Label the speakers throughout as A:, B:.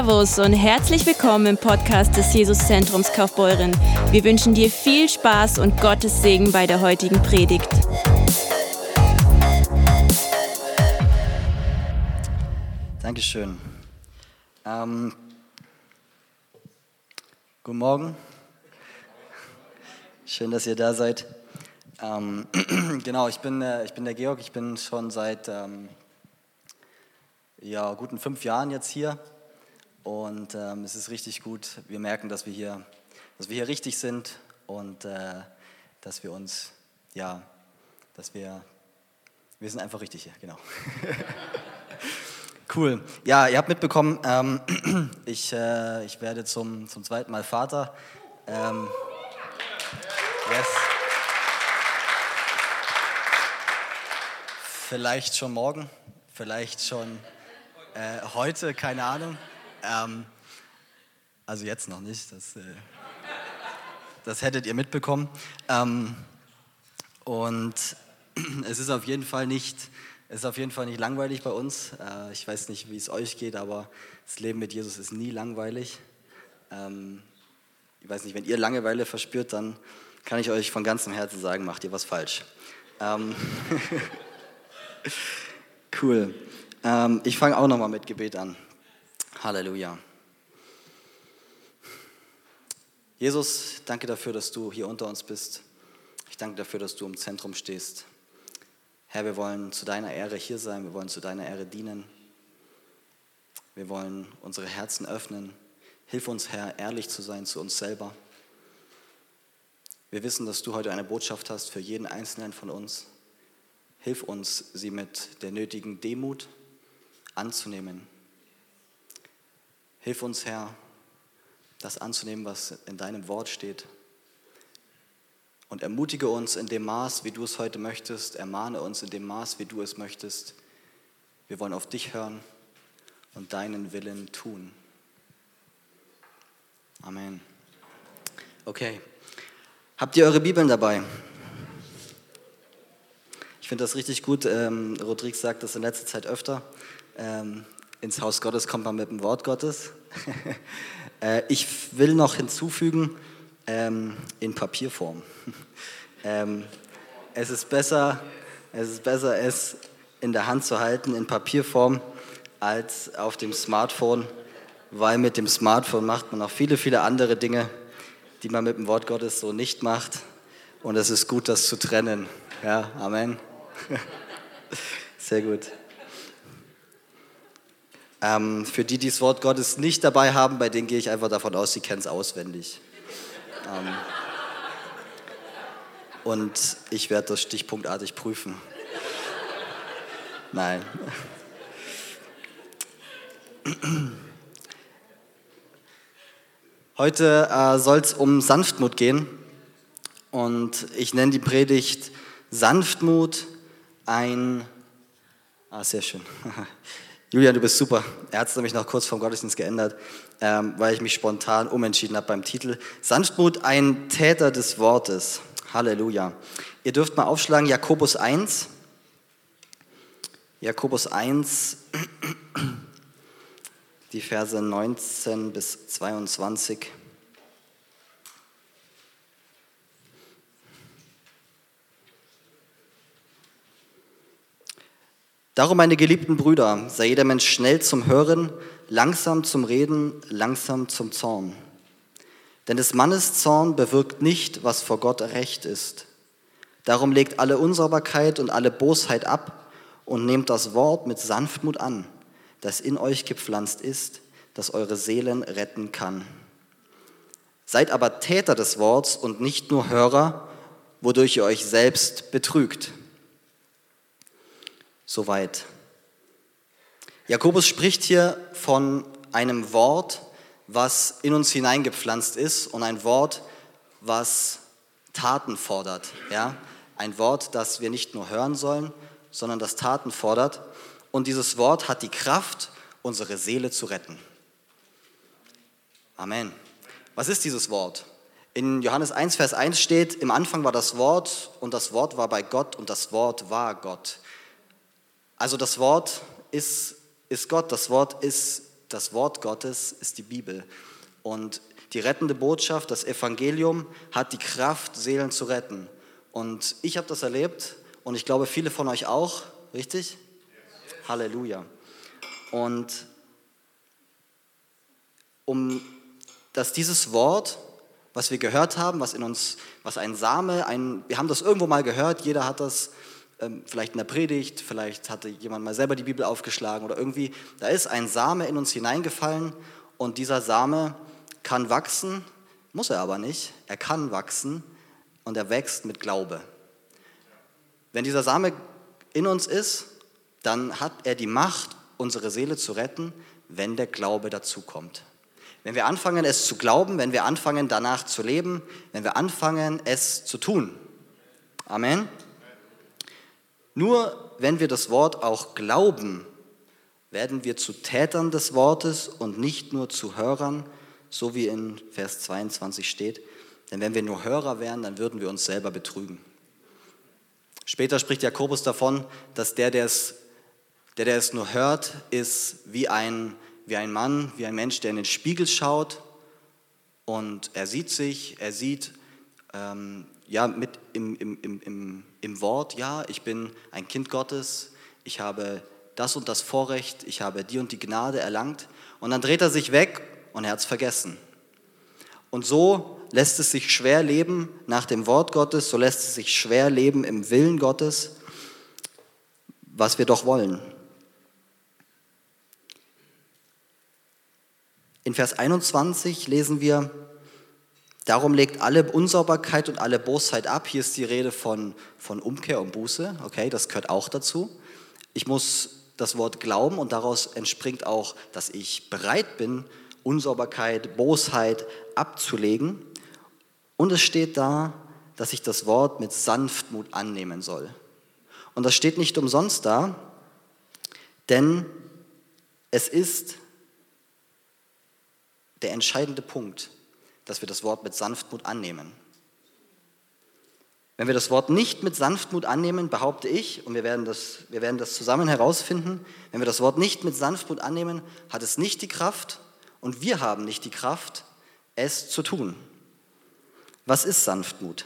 A: Servus und herzlich willkommen im Podcast des Jesuszentrums Kaufbeuren. Wir wünschen dir viel Spaß und Gottes Segen bei der heutigen Predigt.
B: Dankeschön. Ähm, guten Morgen. Schön, dass ihr da seid. Ähm, genau, ich bin, äh, ich bin der Georg. Ich bin schon seit ähm, ja, guten fünf Jahren jetzt hier. Und ähm, es ist richtig gut. Wir merken, dass wir hier, dass wir hier richtig sind und äh, dass wir uns, ja, dass wir, wir sind einfach richtig hier, genau. cool. Ja, ihr habt mitbekommen, ähm, ich, äh, ich werde zum, zum zweiten Mal Vater. Ähm, yes. Vielleicht schon morgen, vielleicht schon äh, heute, keine Ahnung. Ähm, also jetzt noch nicht, das, äh, das hättet ihr mitbekommen. Ähm, und es ist auf jeden Fall nicht, es ist auf jeden Fall nicht langweilig bei uns. Äh, ich weiß nicht, wie es euch geht, aber das Leben mit Jesus ist nie langweilig. Ähm, ich weiß nicht, wenn ihr Langeweile verspürt, dann kann ich euch von ganzem Herzen sagen, macht ihr was falsch. Ähm, cool. Ähm, ich fange auch nochmal mit Gebet an. Halleluja. Jesus, danke dafür, dass du hier unter uns bist. Ich danke dafür, dass du im Zentrum stehst. Herr, wir wollen zu deiner Ehre hier sein, wir wollen zu deiner Ehre dienen. Wir wollen unsere Herzen öffnen. Hilf uns, Herr, ehrlich zu sein zu uns selber. Wir wissen, dass du heute eine Botschaft hast für jeden Einzelnen von uns. Hilf uns, sie mit der nötigen Demut anzunehmen. Hilf uns, Herr, das anzunehmen, was in deinem Wort steht. Und ermutige uns in dem Maß, wie du es heute möchtest. Ermahne uns in dem Maß, wie du es möchtest. Wir wollen auf dich hören und deinen Willen tun. Amen. Okay. Habt ihr eure Bibeln dabei? Ich finde das richtig gut. Ähm, Rodriguez sagt das in letzter Zeit öfter. Ähm, ins Haus Gottes kommt man mit dem Wort Gottes. äh, ich will noch hinzufügen, ähm, in Papierform. ähm, es ist besser, es ist besser, es in der Hand zu halten in Papierform als auf dem Smartphone, weil mit dem Smartphone macht man noch viele, viele andere Dinge, die man mit dem Wort Gottes so nicht macht. Und es ist gut, das zu trennen. Ja, Amen. Sehr gut. Ähm, für die, die das Wort Gottes nicht dabei haben, bei denen gehe ich einfach davon aus, sie kennen es auswendig. Ähm, und ich werde das stichpunktartig prüfen. Nein. Heute äh, soll es um Sanftmut gehen und ich nenne die Predigt Sanftmut ein. Ah, sehr schön. Julian, du bist super. Er hat es nämlich noch kurz vom Gottesdienst geändert, ähm, weil ich mich spontan umentschieden habe beim Titel. Sanftmut, ein Täter des Wortes. Halleluja. Ihr dürft mal aufschlagen, Jakobus 1. Jakobus 1, die Verse 19 bis 22. Darum, meine geliebten Brüder, sei jeder Mensch schnell zum Hören, langsam zum Reden, langsam zum Zorn. Denn des Mannes Zorn bewirkt nicht, was vor Gott recht ist. Darum legt alle Unsauberkeit und alle Bosheit ab und nehmt das Wort mit Sanftmut an, das in euch gepflanzt ist, das eure Seelen retten kann. Seid aber Täter des Worts und nicht nur Hörer, wodurch ihr euch selbst betrügt. Soweit. Jakobus spricht hier von einem Wort, was in uns hineingepflanzt ist und ein Wort, was Taten fordert. Ja? Ein Wort, das wir nicht nur hören sollen, sondern das Taten fordert. Und dieses Wort hat die Kraft, unsere Seele zu retten. Amen. Was ist dieses Wort? In Johannes 1, Vers 1 steht, im Anfang war das Wort und das Wort war bei Gott und das Wort war Gott. Also das Wort ist, ist Gott, das Wort ist das Wort Gottes ist die Bibel. Und die rettende Botschaft, das Evangelium hat die Kraft, Seelen zu retten. Und ich habe das erlebt und ich glaube viele von euch auch, richtig? Halleluja. Und um dass dieses Wort, was wir gehört haben, was in uns, was ein Same, ein, wir haben das irgendwo mal gehört, jeder hat das vielleicht in der Predigt, vielleicht hatte jemand mal selber die Bibel aufgeschlagen oder irgendwie, da ist ein Same in uns hineingefallen und dieser Same kann wachsen, muss er aber nicht, er kann wachsen und er wächst mit Glaube. Wenn dieser Same in uns ist, dann hat er die Macht, unsere Seele zu retten, wenn der Glaube dazukommt. Wenn wir anfangen, es zu glauben, wenn wir anfangen, danach zu leben, wenn wir anfangen, es zu tun. Amen. Nur wenn wir das Wort auch glauben, werden wir zu Tätern des Wortes und nicht nur zu Hörern, so wie in Vers 22 steht. Denn wenn wir nur Hörer wären, dann würden wir uns selber betrügen. Später spricht Jakobus davon, dass der, der es, der, der es nur hört, ist wie ein wie ein Mann, wie ein Mensch, der in den Spiegel schaut und er sieht sich, er sieht ähm, ja mit im, im, im, im Wort, ja, ich bin ein Kind Gottes, ich habe das und das Vorrecht, ich habe die und die Gnade erlangt und dann dreht er sich weg und er hat es vergessen. Und so lässt es sich schwer leben nach dem Wort Gottes, so lässt es sich schwer leben im Willen Gottes, was wir doch wollen. In Vers 21 lesen wir, darum legt alle Unsauberkeit und alle Bosheit ab. Hier ist die Rede von, von Umkehr und Buße. Okay, das gehört auch dazu. Ich muss das Wort glauben und daraus entspringt auch, dass ich bereit bin, Unsauberkeit, Bosheit abzulegen. Und es steht da, dass ich das Wort mit Sanftmut annehmen soll. Und das steht nicht umsonst da, denn es ist der entscheidende Punkt, dass wir das Wort mit Sanftmut annehmen. Wenn wir das Wort nicht mit Sanftmut annehmen, behaupte ich, und wir werden, das, wir werden das zusammen herausfinden, wenn wir das Wort nicht mit Sanftmut annehmen, hat es nicht die Kraft und wir haben nicht die Kraft, es zu tun. Was ist Sanftmut?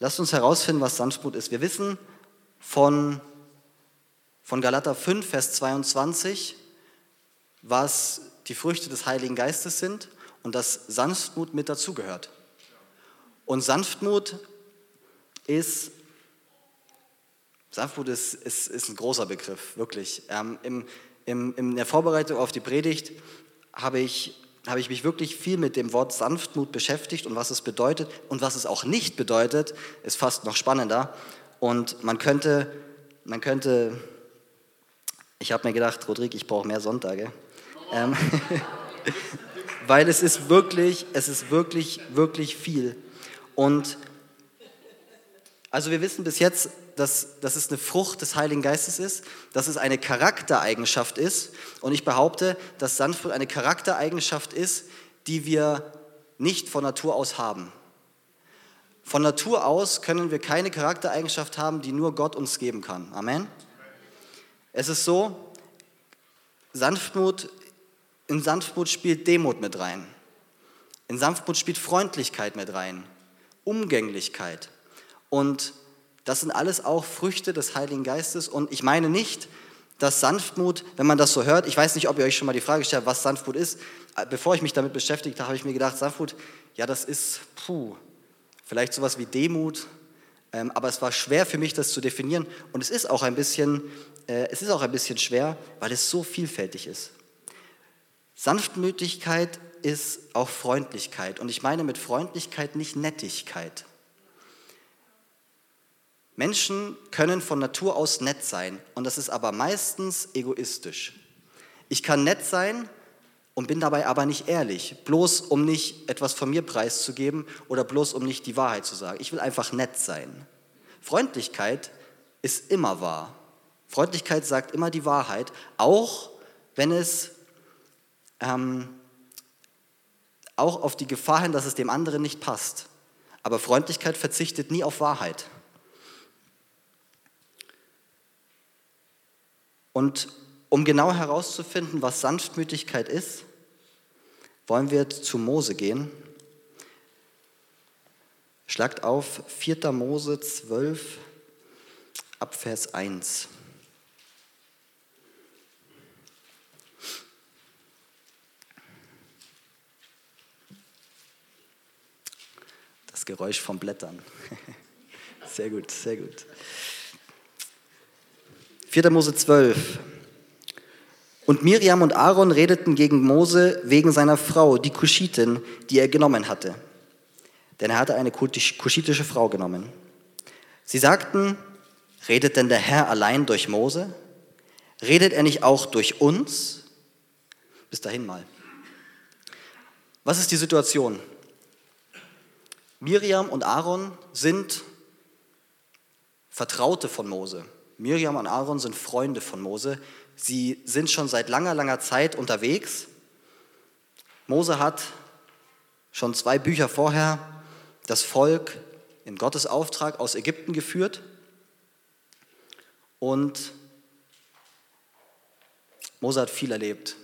B: Lasst uns herausfinden, was Sanftmut ist. Wir wissen von, von Galater 5, Vers 22, was die Früchte des Heiligen Geistes sind und dass Sanftmut mit dazugehört. Und Sanftmut ist, Sanftmut ist, ist, ist ein großer Begriff, wirklich. Ähm, im, im, in der Vorbereitung auf die Predigt habe ich, habe ich mich wirklich viel mit dem Wort Sanftmut beschäftigt und was es bedeutet und was es auch nicht bedeutet, ist fast noch spannender. Und man könnte, man könnte ich habe mir gedacht, Rodrik, ich brauche mehr Sonntage. Ähm, weil es ist wirklich, es ist wirklich, wirklich viel. Und also wir wissen bis jetzt, dass, dass es eine Frucht des Heiligen Geistes ist, dass es eine Charaktereigenschaft ist. Und ich behaupte, dass Sanftmut eine Charaktereigenschaft ist, die wir nicht von Natur aus haben. Von Natur aus können wir keine Charaktereigenschaft haben, die nur Gott uns geben kann. Amen. Es ist so, Sanftmut in Sanftmut spielt Demut mit rein. In Sanftmut spielt Freundlichkeit mit rein, Umgänglichkeit. Und das sind alles auch Früchte des Heiligen Geistes. Und ich meine nicht, dass Sanftmut, wenn man das so hört, ich weiß nicht, ob ihr euch schon mal die Frage stellt, was Sanftmut ist. Bevor ich mich damit beschäftigt habe, habe ich mir gedacht, Sanftmut, ja, das ist, puh, vielleicht sowas wie Demut. Ähm, aber es war schwer für mich, das zu definieren. Und es ist auch ein bisschen, äh, es ist auch ein bisschen schwer, weil es so vielfältig ist. Sanftmütigkeit ist auch Freundlichkeit. Und ich meine mit Freundlichkeit nicht Nettigkeit. Menschen können von Natur aus nett sein und das ist aber meistens egoistisch. Ich kann nett sein und bin dabei aber nicht ehrlich, bloß um nicht etwas von mir preiszugeben oder bloß um nicht die Wahrheit zu sagen. Ich will einfach nett sein. Freundlichkeit ist immer wahr. Freundlichkeit sagt immer die Wahrheit, auch wenn es ähm, auch auf die Gefahr hin, dass es dem anderen nicht passt. Aber Freundlichkeit verzichtet nie auf Wahrheit. Und Um genau herauszufinden, was Sanftmütigkeit ist, wollen wir zu Mose gehen. Schlagt auf 4. Mose 12 ab Vers 1. Geräusch vom Blättern. Sehr gut, sehr gut. 4. Mose 12. Und Miriam und Aaron redeten gegen Mose wegen seiner Frau, die Kuschitin, die er genommen hatte. Denn er hatte eine kuschitische Frau genommen. Sie sagten, redet denn der Herr allein durch Mose? Redet er nicht auch durch uns? Bis dahin mal. Was ist die Situation? Miriam und Aaron sind Vertraute von Mose. Miriam und Aaron sind Freunde von Mose. Sie sind schon seit langer, langer Zeit unterwegs. Mose hat schon zwei Bücher vorher das Volk in Gottes Auftrag aus Ägypten geführt. Und Mose hat viel erlebt.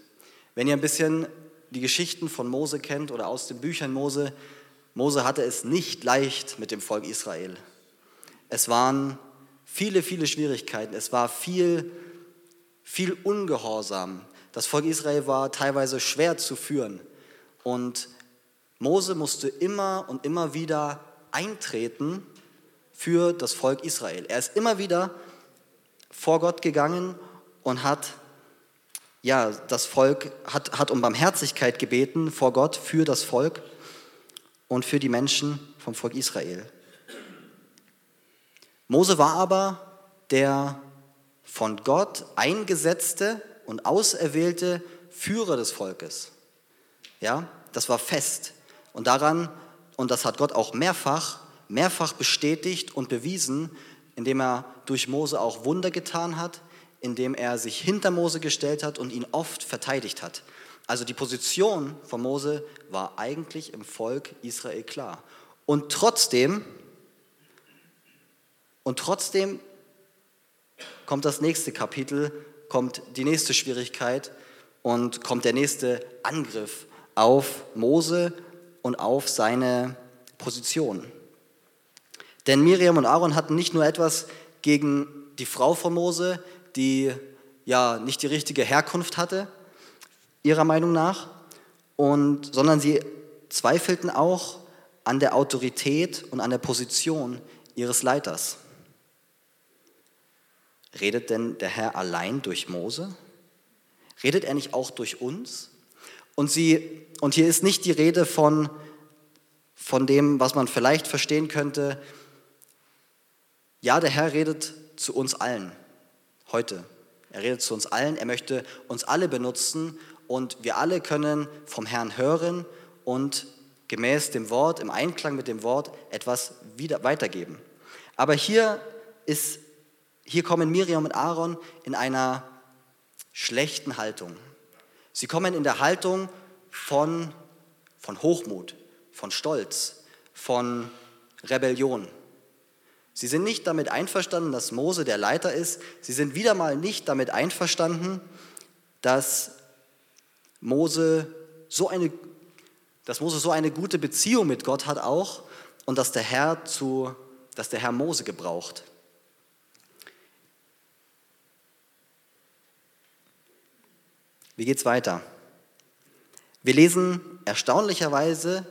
B: Wenn ihr ein bisschen die Geschichten von Mose kennt oder aus den Büchern Mose, Mose hatte es nicht leicht mit dem Volk Israel. Es waren viele, viele Schwierigkeiten. Es war viel, viel Ungehorsam. Das Volk Israel war teilweise schwer zu führen. Und Mose musste immer und immer wieder eintreten für das Volk Israel. Er ist immer wieder vor Gott gegangen und hat ja, das Volk hat, hat um Barmherzigkeit gebeten vor Gott für das Volk und für die Menschen vom Volk Israel. Mose war aber der von Gott eingesetzte und auserwählte Führer des Volkes. Ja, das war fest. Und daran, und das hat Gott auch mehrfach, mehrfach bestätigt und bewiesen, indem er durch Mose auch Wunder getan hat, indem er sich hinter Mose gestellt hat und ihn oft verteidigt hat. Also die Position von Mose war eigentlich im Volk Israel klar. Und trotzdem und trotzdem kommt das nächste Kapitel, kommt die nächste Schwierigkeit und kommt der nächste Angriff auf Mose und auf seine Position. Denn Miriam und Aaron hatten nicht nur etwas gegen die Frau von Mose, die ja nicht die richtige Herkunft hatte, ihrer Meinung nach, und, sondern sie zweifelten auch an der Autorität und an der Position ihres Leiters. Redet denn der Herr allein durch Mose? Redet er nicht auch durch uns? Und, sie, und hier ist nicht die Rede von, von dem, was man vielleicht verstehen könnte. Ja, der Herr redet zu uns allen heute. Er redet zu uns allen. Er möchte uns alle benutzen und wir alle können vom Herrn hören und gemäß dem Wort, im Einklang mit dem Wort etwas wieder weitergeben. Aber hier ist hier kommen Miriam und Aaron in einer schlechten Haltung. Sie kommen in der Haltung von, von Hochmut, von Stolz, von Rebellion. Sie sind nicht damit einverstanden, dass Mose der Leiter ist. Sie sind wieder mal nicht damit einverstanden, dass Mose so eine, dass Mose so eine gute Beziehung mit Gott hat auch und dass der Herr, zu, dass der Herr Mose gebraucht. Wie geht es weiter? Wir lesen erstaunlicherweise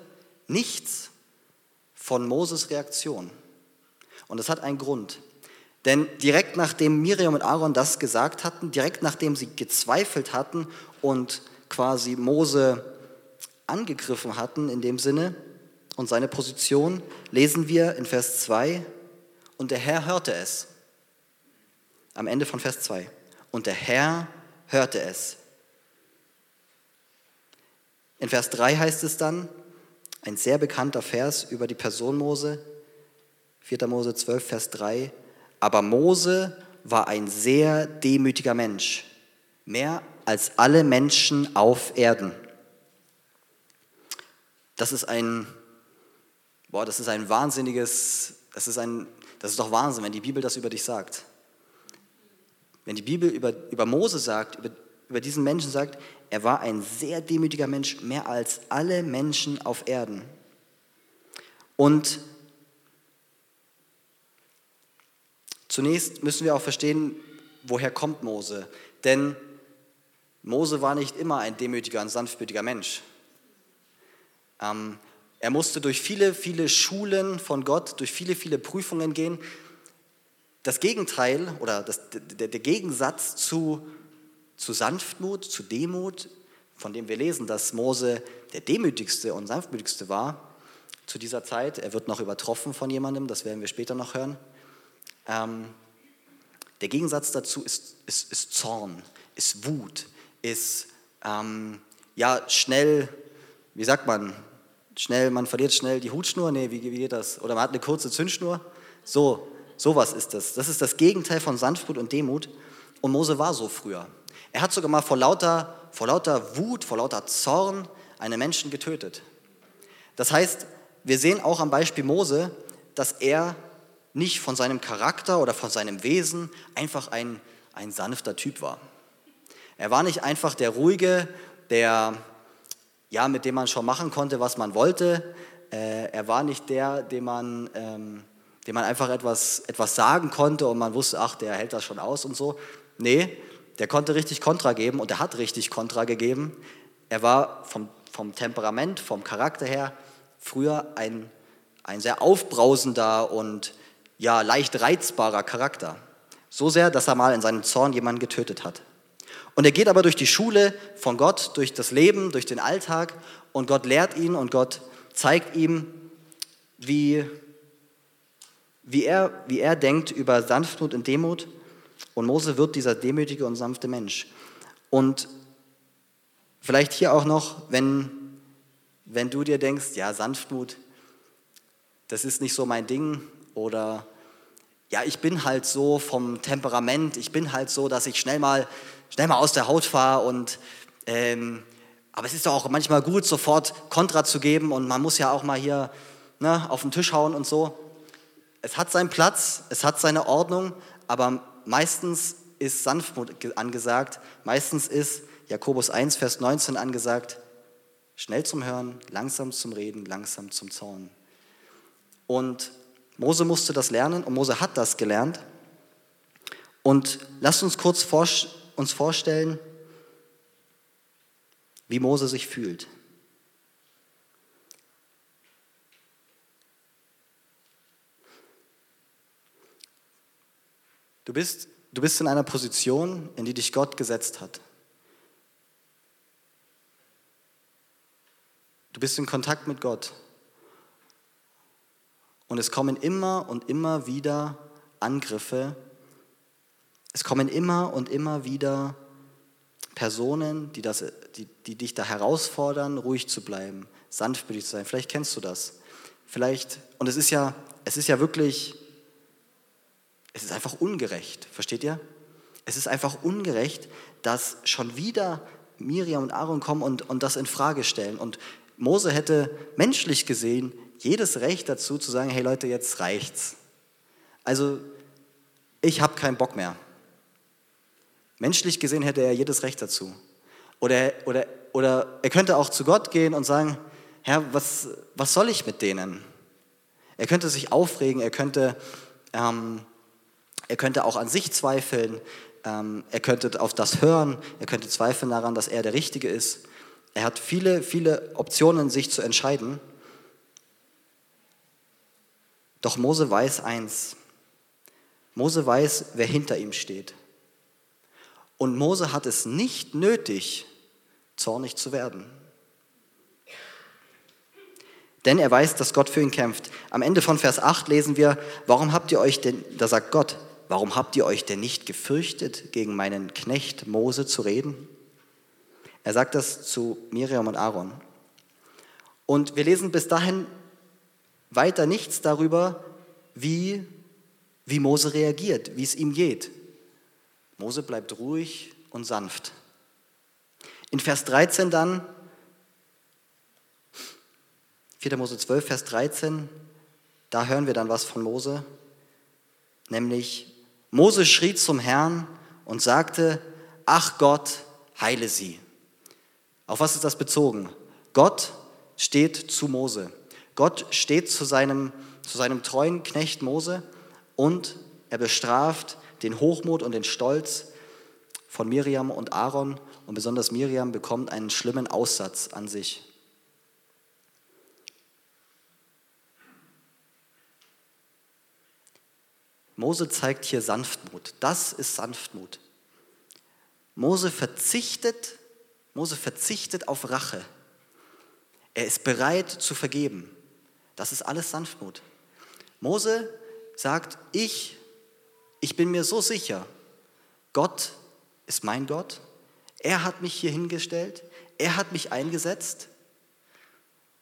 B: nichts von Moses Reaktion. Und das hat einen Grund. Denn direkt nachdem Miriam und Aaron das gesagt hatten, direkt nachdem sie gezweifelt hatten und quasi Mose angegriffen hatten in dem Sinne und seine Position, lesen wir in Vers 2, und der Herr hörte es. Am Ende von Vers 2. Und der Herr hörte es. In Vers 3 heißt es dann, ein sehr bekannter Vers über die Person Mose, 4. Mose 12, Vers 3, aber Mose war ein sehr demütiger Mensch, mehr als alle Menschen auf Erden. Das ist ein, boah, das ist ein wahnsinniges, das ist ein, das ist doch Wahnsinn, wenn die Bibel das über dich sagt. wenn die Bibel über, über Mose sagt, über, über diesen Menschen sagt, er war ein sehr demütiger Mensch, mehr als alle Menschen auf Erden. Und zunächst müssen wir auch verstehen, woher kommt Mose. Denn Mose war nicht immer ein demütiger und sanftmütiger Mensch. Ähm, er musste durch viele, viele Schulen von Gott, durch viele, viele Prüfungen gehen. Das Gegenteil oder das, der, der Gegensatz zu, zu Sanftmut, zu Demut, von dem wir lesen, dass Mose der demütigste und sanftmütigste war zu dieser Zeit. Er wird noch übertroffen von jemandem, das werden wir später noch hören. Ähm, der Gegensatz dazu ist, ist, ist Zorn, ist Wut, ist ähm, ja schnell, wie sagt man, schnell, man verliert schnell die Hutschnur, nee, wie, wie geht das? Oder man hat eine kurze Zündschnur. So, sowas ist das. Das ist das Gegenteil von Sanftmut und Demut. Und Mose war so früher. Er hat sogar mal vor lauter, vor lauter Wut, vor lauter Zorn einen Menschen getötet. Das heißt, wir sehen auch am Beispiel Mose, dass er nicht von seinem Charakter oder von seinem Wesen einfach ein, ein sanfter Typ war. Er war nicht einfach der ruhige, der, ja, mit dem man schon machen konnte, was man wollte. Äh, er war nicht der, dem man, ähm, dem man einfach etwas, etwas sagen konnte und man wusste, ach, der hält das schon aus und so. Nee, der konnte richtig Kontra geben und er hat richtig Kontra gegeben. Er war vom, vom Temperament, vom Charakter her früher ein, ein sehr aufbrausender und ja, leicht reizbarer Charakter. So sehr, dass er mal in seinem Zorn jemanden getötet hat. Und er geht aber durch die Schule von Gott, durch das Leben, durch den Alltag und Gott lehrt ihn und Gott zeigt ihm, wie, wie, er, wie er denkt über Sanftmut und Demut. Und Mose wird dieser demütige und sanfte Mensch. Und vielleicht hier auch noch, wenn, wenn du dir denkst, ja, Sanftmut, das ist nicht so mein Ding oder ja, ich bin halt so vom Temperament, ich bin halt so, dass ich schnell mal, schnell mal aus der Haut fahre und ähm, aber es ist doch auch manchmal gut, sofort Kontra zu geben und man muss ja auch mal hier ne, auf den Tisch hauen und so. Es hat seinen Platz, es hat seine Ordnung, aber meistens ist Sanftmut angesagt, meistens ist Jakobus 1, Vers 19 angesagt, schnell zum Hören, langsam zum Reden, langsam zum Zorn. Und Mose musste das lernen und Mose hat das gelernt. Und lasst uns kurz uns vorstellen, wie Mose sich fühlt. Du bist, du bist in einer Position, in die dich Gott gesetzt hat. Du bist in Kontakt mit Gott. Und es kommen immer und immer wieder Angriffe. Es kommen immer und immer wieder Personen, die, das, die, die dich da herausfordern, ruhig zu bleiben, sanftmütig zu sein. Vielleicht kennst du das. Vielleicht, und es ist ja, es ist ja wirklich, es ist einfach ungerecht, versteht ihr? Es ist einfach ungerecht, dass schon wieder Miriam und Aaron kommen und, und das in Frage stellen. Und Mose hätte menschlich gesehen jedes Recht dazu zu sagen, hey Leute, jetzt reicht's. Also ich habe keinen Bock mehr. Menschlich gesehen hätte er jedes Recht dazu. Oder, oder, oder er könnte auch zu Gott gehen und sagen, Herr, was, was soll ich mit denen? Er könnte sich aufregen, er könnte, ähm, er könnte auch an sich zweifeln, ähm, er könnte auf das hören, er könnte zweifeln daran, dass er der Richtige ist. Er hat viele, viele Optionen, sich zu entscheiden. Doch Mose weiß eins. Mose weiß, wer hinter ihm steht. Und Mose hat es nicht nötig, zornig zu werden. Denn er weiß, dass Gott für ihn kämpft. Am Ende von Vers 8 lesen wir, warum habt ihr euch denn, da sagt Gott, warum habt ihr euch denn nicht gefürchtet, gegen meinen Knecht Mose zu reden? Er sagt das zu Miriam und Aaron. Und wir lesen bis dahin weiter nichts darüber, wie, wie Mose reagiert, wie es ihm geht. Mose bleibt ruhig und sanft. In Vers 13 dann, 4. Mose 12, Vers 13, da hören wir dann was von Mose, nämlich Mose schrie zum Herrn und sagte, ach Gott, heile sie. Auf was ist das bezogen? Gott steht zu Mose. Gott steht zu seinem, zu seinem treuen Knecht Mose und er bestraft den Hochmut und den Stolz von Miriam und Aaron und besonders Miriam bekommt einen schlimmen Aussatz an sich. Mose zeigt hier Sanftmut. Das ist Sanftmut. Mose verzichtet, Mose verzichtet auf Rache. Er ist bereit zu vergeben. Das ist alles Sanftmut. Mose sagt, ich, ich bin mir so sicher, Gott ist mein Gott. Er hat mich hier hingestellt. Er hat mich eingesetzt.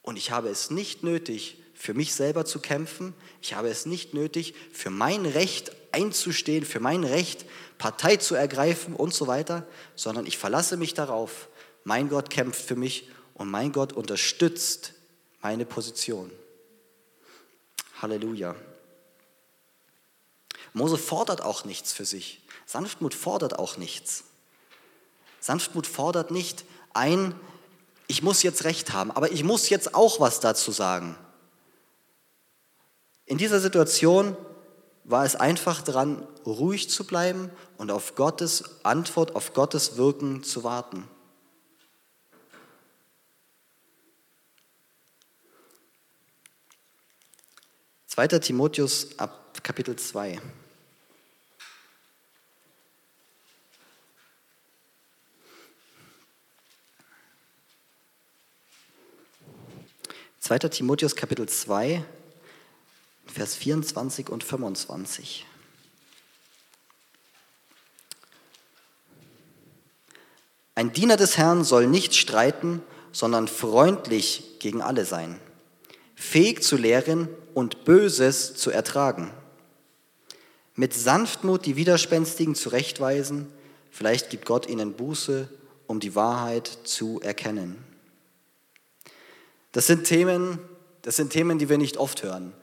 B: Und ich habe es nicht nötig, für mich selber zu kämpfen. Ich habe es nicht nötig, für mein Recht einzustehen, für mein Recht Partei zu ergreifen und so weiter, sondern ich verlasse mich darauf. Mein Gott kämpft für mich und mein Gott unterstützt meine Position. Halleluja. Mose fordert auch nichts für sich. Sanftmut fordert auch nichts. Sanftmut fordert nicht ein, ich muss jetzt recht haben, aber ich muss jetzt auch was dazu sagen. In dieser Situation war es einfach dran, ruhig zu bleiben und auf Gottes Antwort, auf Gottes Wirken zu warten. Zweiter Timotheus ab Kapitel 2. Zweiter Timotheus Kapitel 2, Vers 24 und 25. Ein Diener des Herrn soll nicht streiten, sondern freundlich gegen alle sein, fähig zu lehren und Böses zu ertragen, mit Sanftmut die Widerspenstigen zurechtweisen, vielleicht gibt Gott ihnen Buße, um die Wahrheit zu erkennen. Das sind Themen, das sind Themen, die wir nicht oft hören.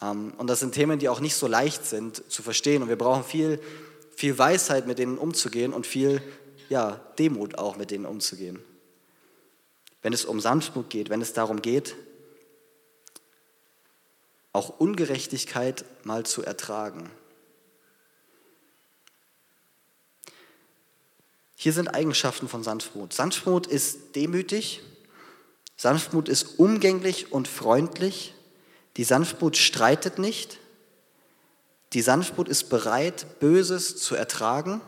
B: Ähm, und das sind Themen, die auch nicht so leicht sind zu verstehen. Und wir brauchen viel, viel Weisheit, mit denen umzugehen und viel ja, Demut auch, mit denen umzugehen. Wenn es um Sanftmut geht, wenn es darum geht, auch Ungerechtigkeit mal zu ertragen. Hier sind Eigenschaften von Sanftmut. Sanftmut ist demütig, Sanftmut ist umgänglich und freundlich, die Sanftmut streitet nicht. Die Sanftmut ist bereit, Böses zu ertragen.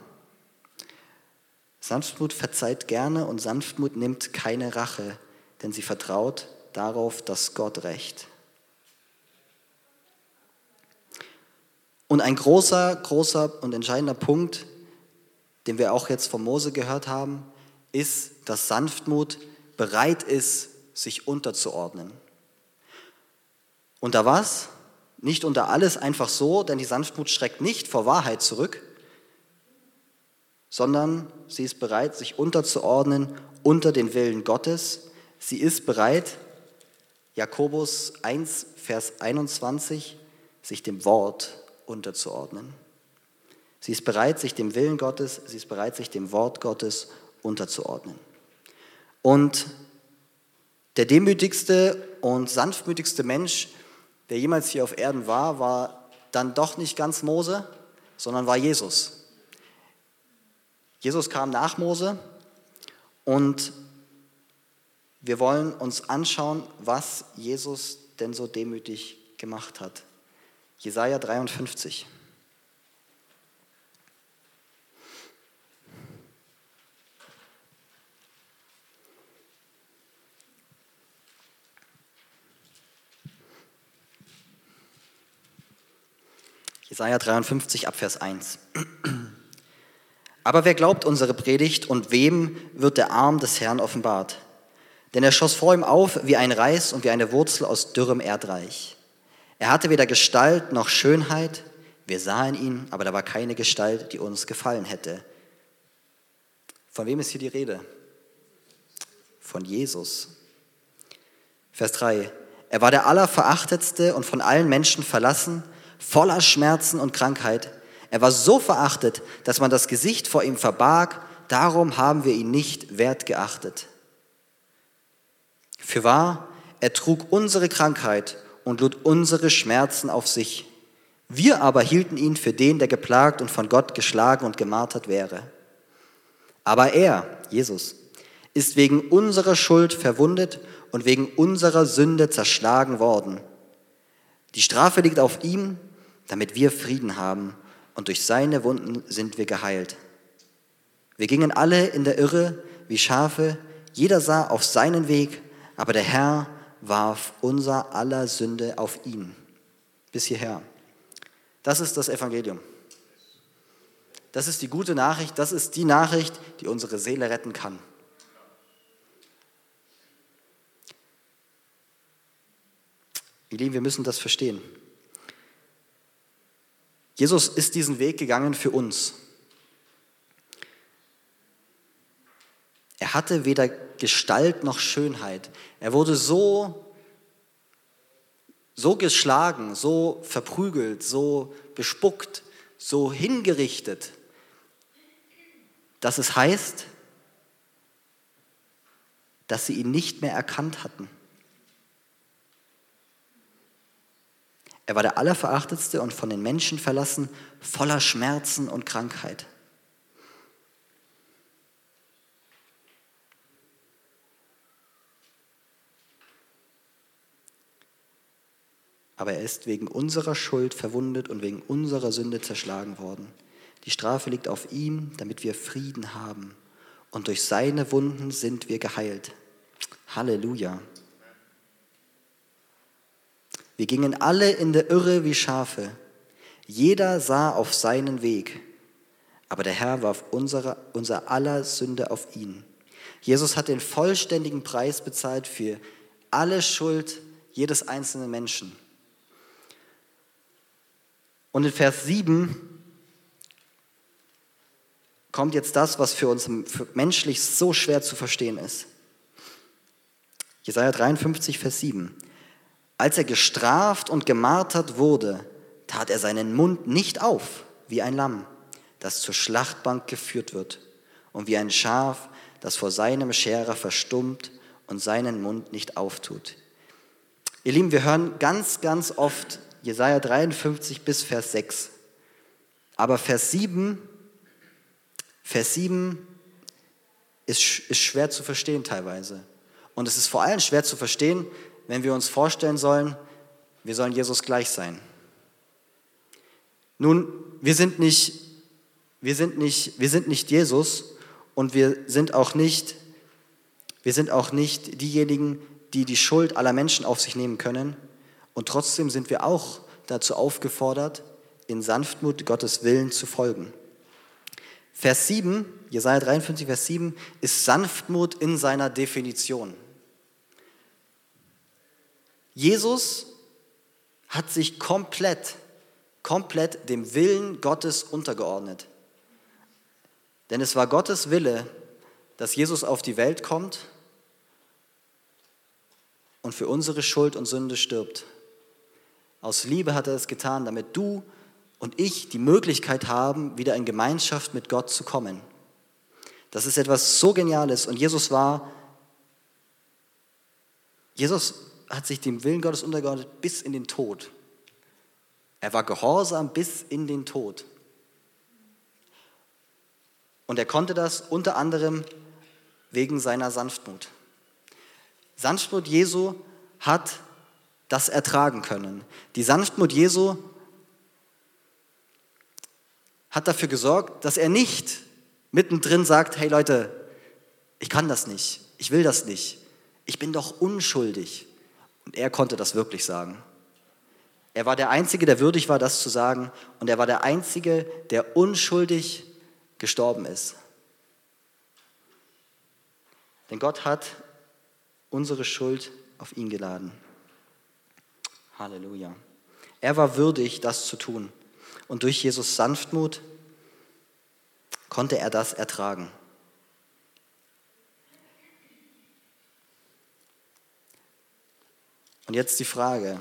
B: Sanftmut verzeiht gerne und Sanftmut nimmt keine Rache, denn sie vertraut darauf, dass Gott recht. Und ein großer, großer und entscheidender Punkt, den wir auch jetzt von Mose gehört haben, ist, dass Sanftmut bereit ist, sich unterzuordnen. Unter was? Nicht unter alles einfach so, denn die Sanftmut schreckt nicht vor Wahrheit zurück, sondern sie ist bereit, sich unterzuordnen unter den Willen Gottes. Sie ist bereit, Jakobus 1, Vers 21, sich dem Wort unterzuordnen. Sie ist bereit, sich dem Willen Gottes, sie ist bereit, sich dem Wort Gottes unterzuordnen. Und der demütigste und sanftmütigste Mensch, der jemals hier auf Erden war, war dann doch nicht ganz Mose, sondern war Jesus. Jesus kam nach Mose und wir wollen uns anschauen, was Jesus denn so demütig gemacht hat. Jesaja 53. Jesaja 53 Abvers 1. Aber wer glaubt unsere Predigt und wem wird der Arm des Herrn offenbart? Denn er schoss vor ihm auf wie ein Reis und wie eine Wurzel aus dürrem Erdreich. Er hatte weder Gestalt noch Schönheit. Wir sahen ihn, aber da war keine Gestalt, die uns gefallen hätte. Von wem ist hier die Rede? Von Jesus. Vers 3. Er war der Allerverachtetste und von allen Menschen verlassen voller Schmerzen und Krankheit. Er war so verachtet, dass man das Gesicht vor ihm verbarg, darum haben wir ihn nicht wert geachtet. Fürwahr, er trug unsere Krankheit und lud unsere Schmerzen auf sich. Wir aber hielten ihn für den, der geplagt und von Gott geschlagen und gemartert wäre. Aber er, Jesus, ist wegen unserer Schuld verwundet und wegen unserer Sünde zerschlagen worden. Die Strafe liegt auf ihm, damit wir Frieden haben, und durch seine Wunden sind wir geheilt. Wir gingen alle in der Irre wie Schafe, jeder sah auf seinen Weg, aber der Herr warf unser aller Sünde auf ihn. Bis hierher. Das ist das Evangelium. Das ist die gute Nachricht, das ist die Nachricht, die unsere Seele retten kann. Ihr Lieben, wir müssen das verstehen. Jesus ist diesen Weg gegangen für uns. Er hatte weder Gestalt noch Schönheit. Er wurde so, so geschlagen, so verprügelt, so bespuckt, so hingerichtet, dass es heißt, dass sie ihn nicht mehr erkannt hatten. Er war der Allerverachtetste und von den Menschen verlassen, voller Schmerzen und Krankheit. Aber er ist wegen unserer Schuld verwundet und wegen unserer Sünde zerschlagen worden. Die Strafe liegt auf ihm, damit wir Frieden haben. Und durch seine Wunden sind wir geheilt. Halleluja. Wir gingen alle in der Irre wie Schafe. Jeder sah auf seinen Weg. Aber der Herr warf unsere, unser aller Sünde auf ihn. Jesus hat den vollständigen Preis bezahlt für alle Schuld jedes einzelnen Menschen. Und in Vers 7 kommt jetzt das, was für uns menschlich so schwer zu verstehen ist. Jesaja 53, Vers 7. Als er gestraft und gemartert wurde, tat er seinen Mund nicht auf wie ein Lamm, das zur Schlachtbank geführt wird, und wie ein Schaf, das vor seinem Scherer verstummt und seinen Mund nicht auftut. Ihr Lieben, wir hören ganz, ganz oft Jesaja 53 bis Vers 6. Aber Vers 7, Vers 7 ist, ist schwer zu verstehen teilweise. Und es ist vor allem schwer zu verstehen, wenn wir uns vorstellen sollen, wir sollen Jesus gleich sein. Nun, wir sind nicht, wir sind nicht, wir sind nicht Jesus und wir sind auch nicht, wir sind auch nicht diejenigen, die die Schuld aller Menschen auf sich nehmen können. Und trotzdem sind wir auch dazu aufgefordert, in Sanftmut Gottes Willen zu folgen. Vers 7, Jesaja 53, Vers 7, ist Sanftmut in seiner Definition. Jesus hat sich komplett, komplett dem Willen Gottes untergeordnet. Denn es war Gottes Wille, dass Jesus auf die Welt kommt und für unsere Schuld und Sünde stirbt. Aus Liebe hat er es getan, damit du und ich die Möglichkeit haben, wieder in Gemeinschaft mit Gott zu kommen. Das ist etwas so Geniales und Jesus war, Jesus hat sich dem Willen Gottes untergeordnet bis in den Tod. Er war gehorsam bis in den Tod. Und er konnte das unter anderem wegen seiner Sanftmut. Sanftmut Jesu hat das ertragen können. Die Sanftmut Jesu hat dafür gesorgt, dass er nicht mittendrin sagt, hey Leute, ich kann das nicht, ich will das nicht, ich bin doch unschuldig. Und er konnte das wirklich sagen. Er war der Einzige, der würdig war, das zu sagen. Und er war der Einzige, der unschuldig gestorben ist. Denn Gott hat unsere Schuld auf ihn geladen. Halleluja. Er war würdig, das zu tun. Und durch Jesus Sanftmut konnte er das ertragen. Und jetzt die Frage,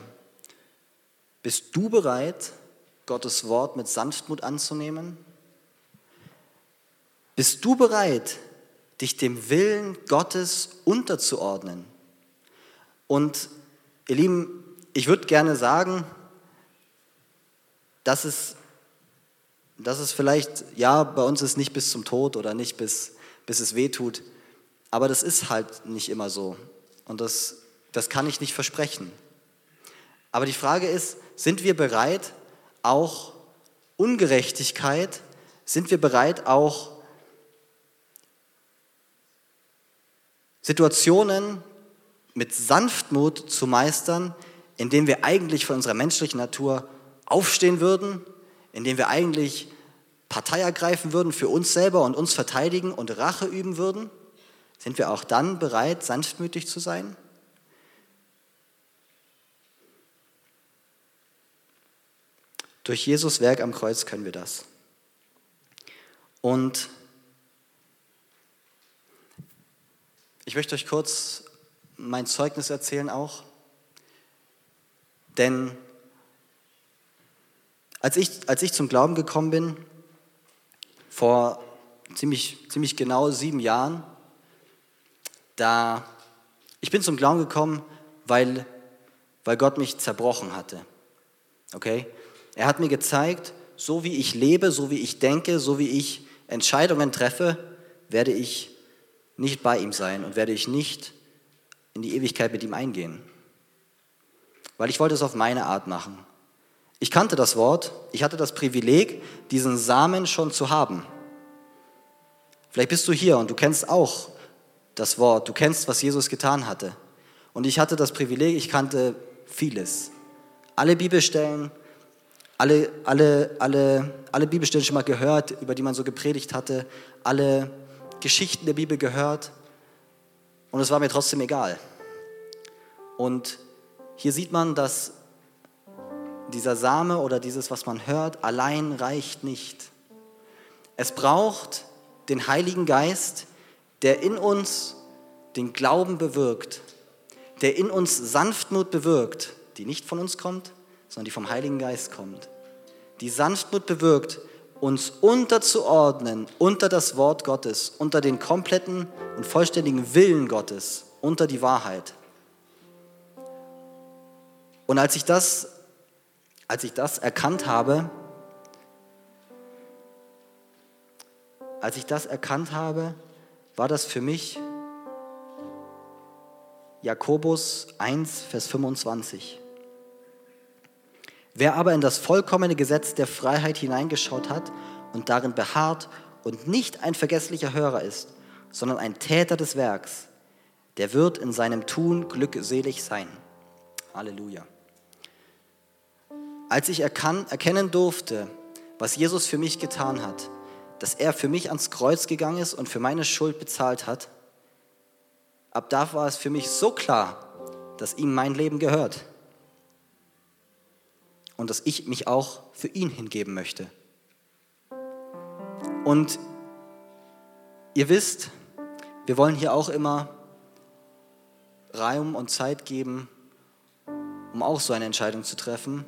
B: bist du bereit, Gottes Wort mit Sanftmut anzunehmen? Bist du bereit, dich dem Willen Gottes unterzuordnen? Und ihr Lieben, ich würde gerne sagen, dass es, dass es vielleicht, ja, bei uns ist nicht bis zum Tod oder nicht bis, bis es weh tut, aber das ist halt nicht immer so. Und das, das kann ich nicht versprechen. Aber die Frage ist, sind wir bereit, auch Ungerechtigkeit, sind wir bereit, auch Situationen mit Sanftmut zu meistern, indem wir eigentlich von unserer menschlichen Natur aufstehen würden, indem wir eigentlich Partei ergreifen würden für uns selber und uns verteidigen und Rache üben würden? Sind wir auch dann bereit, sanftmütig zu sein? Durch Jesus Werk am Kreuz können wir das. Und ich möchte euch kurz mein Zeugnis erzählen auch. Denn als ich, als ich zum Glauben gekommen bin, vor ziemlich, ziemlich genau sieben Jahren, da, ich bin zum Glauben gekommen, weil, weil Gott mich zerbrochen hatte. Okay? Er hat mir gezeigt, so wie ich lebe, so wie ich denke, so wie ich Entscheidungen treffe, werde ich nicht bei ihm sein und werde ich nicht in die Ewigkeit mit ihm eingehen. Weil ich wollte es auf meine Art machen. Ich kannte das Wort, ich hatte das Privileg, diesen Samen schon zu haben. Vielleicht bist du hier und du kennst auch das Wort, du kennst, was Jesus getan hatte. Und ich hatte das Privileg, ich kannte vieles. Alle Bibelstellen, alle, alle, alle, alle Bibelstellen schon mal gehört, über die man so gepredigt hatte, alle Geschichten der Bibel gehört. Und es war mir trotzdem egal. Und hier sieht man, dass dieser Same oder dieses, was man hört, allein reicht nicht. Es braucht den Heiligen Geist, der in uns den Glauben bewirkt, der in uns Sanftmut bewirkt, die nicht von uns kommt, sondern die vom Heiligen Geist kommt. Die Sanftmut bewirkt, uns unterzuordnen unter das Wort Gottes, unter den kompletten und vollständigen Willen Gottes, unter die Wahrheit. Und als ich das, als ich das erkannt habe, als ich das erkannt habe, war das für mich Jakobus 1, Vers 25. Wer aber in das vollkommene Gesetz der Freiheit hineingeschaut hat und darin beharrt und nicht ein vergesslicher Hörer ist, sondern ein Täter des Werks, der wird in seinem Tun glückselig sein. Halleluja. Als ich erkennen durfte, was Jesus für mich getan hat, dass er für mich ans Kreuz gegangen ist und für meine Schuld bezahlt hat, ab da war es für mich so klar, dass ihm mein Leben gehört und dass ich mich auch für ihn hingeben möchte. Und ihr wisst, wir wollen hier auch immer Raum und Zeit geben, um auch so eine Entscheidung zu treffen.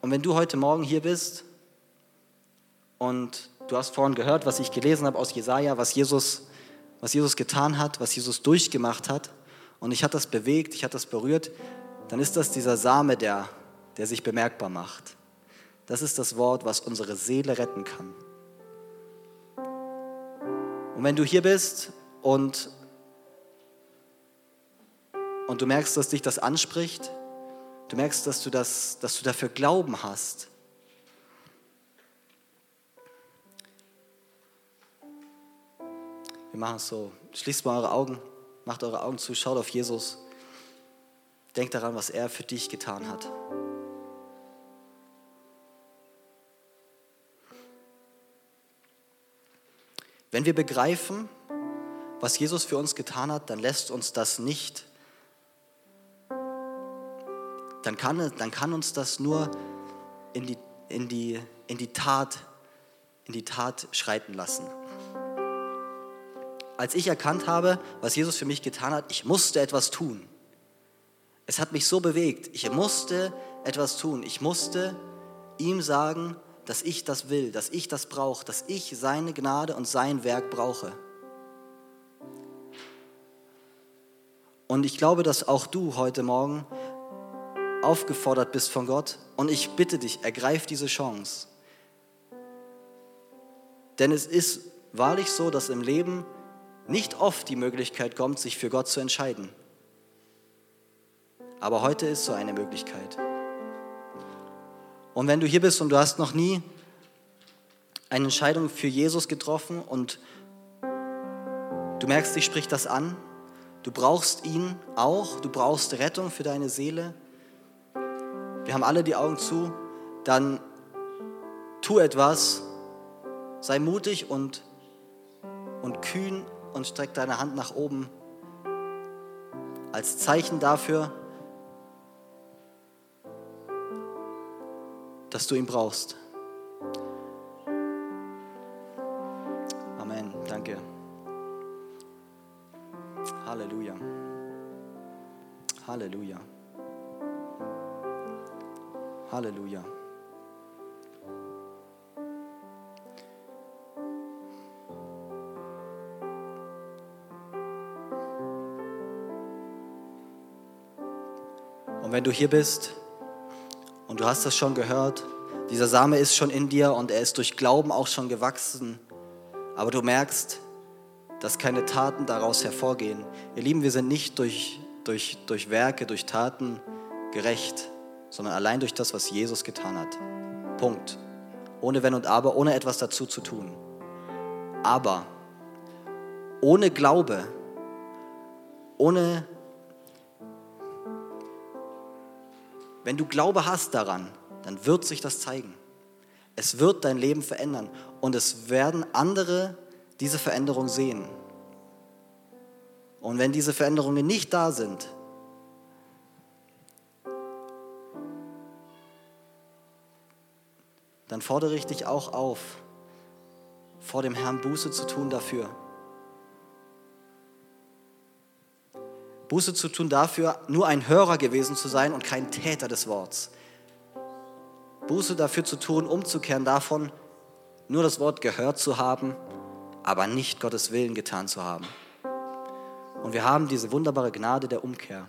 B: Und wenn du heute Morgen hier bist und du hast vorhin gehört, was ich gelesen habe aus Jesaja, was Jesus, was Jesus getan hat, was Jesus durchgemacht hat, und ich hat das bewegt, ich hat das berührt, dann ist das dieser Same, der der sich bemerkbar macht. Das ist das Wort, was unsere Seele retten kann. Und wenn du hier bist und, und du merkst, dass dich das anspricht, du merkst, dass du, das, dass du dafür Glauben hast, wir machen es so, schließt mal eure Augen, macht eure Augen zu, schaut auf Jesus, denkt daran, was er für dich getan hat. Wenn wir begreifen, was Jesus für uns getan hat, dann lässt uns das nicht, dann kann, dann kann uns das nur in die, in, die, in, die Tat, in die Tat schreiten lassen. Als ich erkannt habe, was Jesus für mich getan hat, ich musste etwas tun. Es hat mich so bewegt. Ich musste etwas tun. Ich musste ihm sagen, dass ich das will, dass ich das brauche, dass ich seine Gnade und sein Werk brauche. Und ich glaube, dass auch du heute Morgen aufgefordert bist von Gott. Und ich bitte dich, ergreif diese Chance. Denn es ist wahrlich so, dass im Leben nicht oft die Möglichkeit kommt, sich für Gott zu entscheiden. Aber heute ist so eine Möglichkeit. Und wenn du hier bist und du hast noch nie eine Entscheidung für Jesus getroffen und du merkst, dich spricht das an, du brauchst ihn auch, du brauchst Rettung für deine Seele, wir haben alle die Augen zu, dann tu etwas, sei mutig und, und kühn und streck deine Hand nach oben als Zeichen dafür, dass du ihn brauchst. Amen. Danke. Halleluja. Halleluja. Halleluja. Und wenn du hier bist du hast das schon gehört, dieser Same ist schon in dir und er ist durch Glauben auch schon gewachsen, aber du merkst, dass keine Taten daraus hervorgehen. Ihr Lieben, wir sind nicht durch, durch, durch Werke, durch Taten gerecht sondern allein durch das, was Jesus getan hat. Punkt. Ohne Wenn und Aber, ohne etwas dazu zu tun. Aber ohne Glaube, ohne, wenn du Glaube hast daran, dann wird sich das zeigen. Es wird dein Leben verändern und es werden andere diese Veränderung sehen. Und wenn diese Veränderungen nicht da sind, dann fordere ich dich auch auf, vor dem Herrn Buße zu tun dafür. Buße zu tun dafür, nur ein Hörer gewesen zu sein und kein Täter des Worts. Buße dafür zu tun, umzukehren davon, nur das Wort gehört zu haben, aber nicht Gottes Willen getan zu haben. Und wir haben diese wunderbare Gnade der Umkehr.